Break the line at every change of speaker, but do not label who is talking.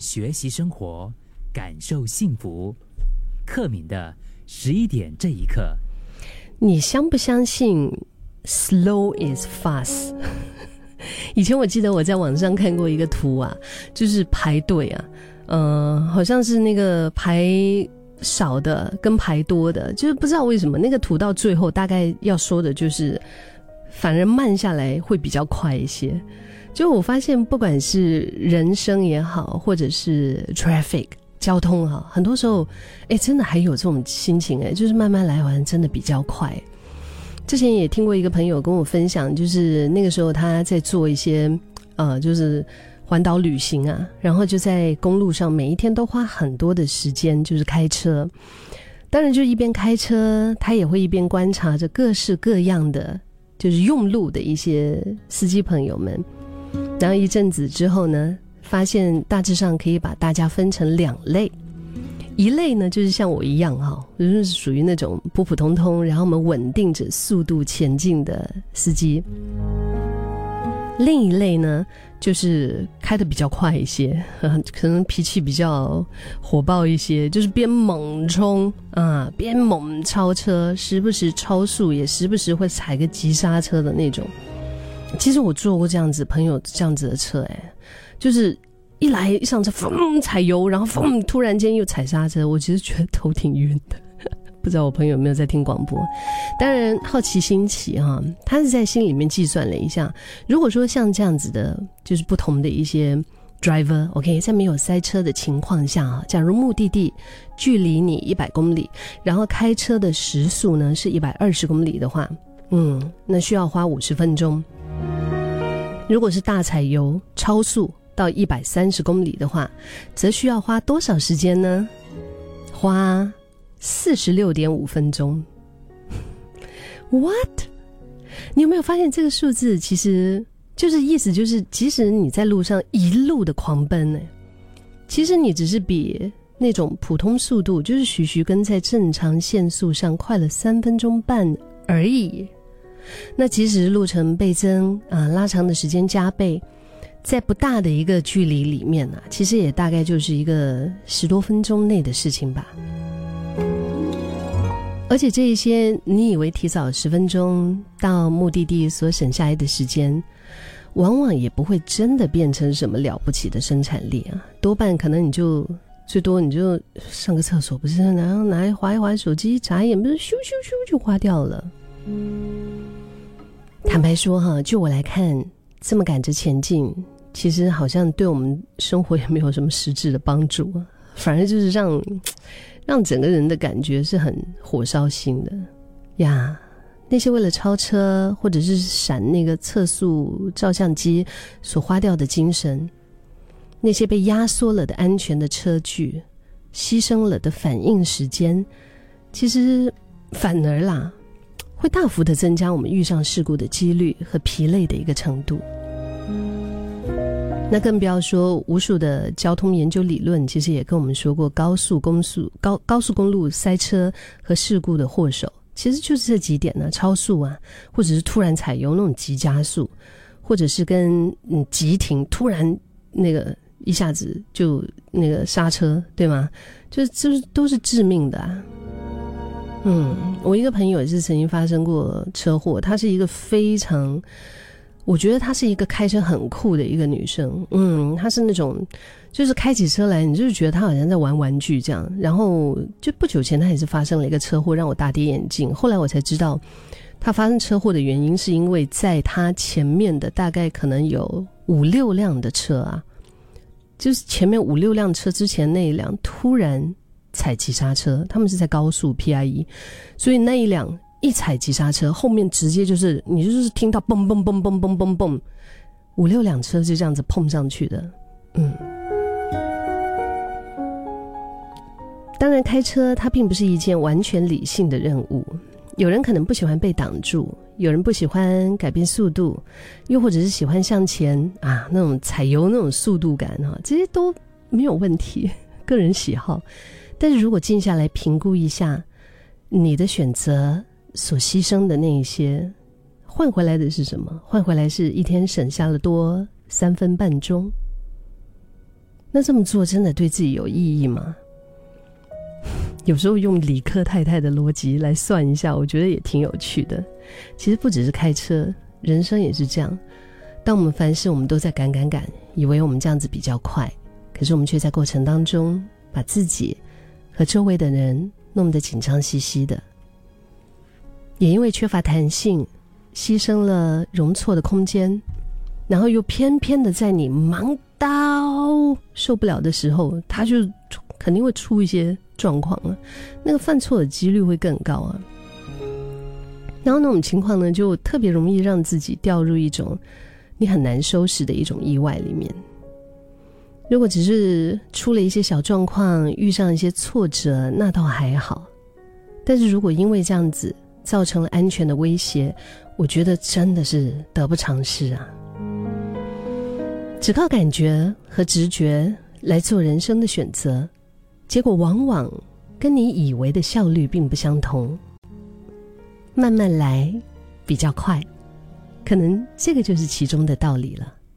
学习生活，感受幸福。克敏的十一点这一刻，
你相不相信 slow is fast？以前我记得我在网上看过一个图啊，就是排队啊，嗯，好像是那个排少的跟排多的，就是不知道为什么那个图到最后大概要说的就是，反而慢下来会比较快一些。就我发现，不管是人生也好，或者是 traffic 交通哈，很多时候，哎，真的还有这种心情哎，就是慢慢来，好像真的比较快。之前也听过一个朋友跟我分享，就是那个时候他在做一些呃，就是环岛旅行啊，然后就在公路上每一天都花很多的时间，就是开车。当然，就一边开车，他也会一边观察着各式各样的就是用路的一些司机朋友们。然后一阵子之后呢，发现大致上可以把大家分成两类。一类呢，就是像我一样哈，就是属于那种普普通通，然后我们稳定着速度前进的司机。另一类呢，就是开的比较快一些，可能脾气比较火爆一些，就是边猛冲啊，边猛超车，时不时超速，也时不时会踩个急刹车的那种。其实我坐过这样子朋友这样子的车，哎，就是。一来一上车，嘣踩油，然后嘣突然间又踩刹车，我其实觉得头挺晕的。不知道我朋友有没有在听广播？当然好奇心起哈，他是在心里面计算了一下，如果说像这样子的，就是不同的一些 driver，OK，在没有塞车的情况下啊，假如目的地距离你一百公里，然后开车的时速呢是一百二十公里的话，嗯，那需要花五十分钟。如果是大踩油超速。到一百三十公里的话，则需要花多少时间呢？花四十六点五分钟。What？你有没有发现这个数字？其实就是意思就是，即使你在路上一路的狂奔呢，其实你只是比那种普通速度，就是徐徐跟在正常限速上快了三分钟半而已。那即使路程倍增啊，拉长的时间加倍。在不大的一个距离里面呢，其实也大概就是一个十多分钟内的事情吧。而且这一些你以为提早十分钟到目的地所省下来的时间，往往也不会真的变成什么了不起的生产力啊。多半可能你就最多你就上个厕所，不是然后拿划一划手机，眨眼不是咻咻咻就花掉了。坦白说哈，就我来看。这么赶着前进，其实好像对我们生活也没有什么实质的帮助，反而就是让让整个人的感觉是很火烧心的呀。那些为了超车或者是闪那个测速照相机所花掉的精神，那些被压缩了的安全的车距，牺牲了的反应时间，其实反而啦。会大幅的增加我们遇上事故的几率和疲累的一个程度。那更不要说无数的交通研究理论，其实也跟我们说过，高速公路高高速公路塞车和事故的祸首，其实就是这几点呢：超速啊，或者是突然踩油那种急加速，或者是跟嗯急停，突然那个一下子就那个刹车，对吗？就是就是都是致命的。啊。嗯，我一个朋友也是曾经发生过车祸。他是一个非常，我觉得她是一个开车很酷的一个女生。嗯，她是那种，就是开起车来，你就是觉得她好像在玩玩具这样。然后就不久前，她也是发生了一个车祸，让我大跌眼镜。后来我才知道，她发生车祸的原因是因为在她前面的大概可能有五六辆的车啊，就是前面五六辆车之前那一辆突然。踩急刹车，他们是在高速 PIE，所以那一辆一踩急刹车，后面直接就是你就是听到嘣嘣嘣嘣嘣嘣嘣，五六辆车就这样子碰上去的，嗯。当然，开车它并不是一件完全理性的任务，有人可能不喜欢被挡住，有人不喜欢改变速度，又或者是喜欢向前啊那种踩油那种速度感哈，这些都没有问题，个人喜好。但是如果静下来评估一下，你的选择所牺牲的那一些，换回来的是什么？换回来是一天省下了多三分半钟。那这么做真的对自己有意义吗？有时候用理科太太的逻辑来算一下，我觉得也挺有趣的。其实不只是开车，人生也是这样。当我们凡事我们都在赶赶赶，以为我们这样子比较快，可是我们却在过程当中把自己和周围的人弄得紧张兮兮的，也因为缺乏弹性，牺牲了容错的空间，然后又偏偏的在你忙到受不了的时候，他就肯定会出一些状况了，那个犯错的几率会更高啊。然后那种情况呢，就特别容易让自己掉入一种你很难收拾的一种意外里面。如果只是出了一些小状况，遇上一些挫折，那倒还好。但是如果因为这样子造成了安全的威胁，我觉得真的是得不偿失啊！只靠感觉和直觉来做人生的选择，结果往往跟你以为的效率并不相同。慢慢来，比较快，可能这个就是其中的道理了。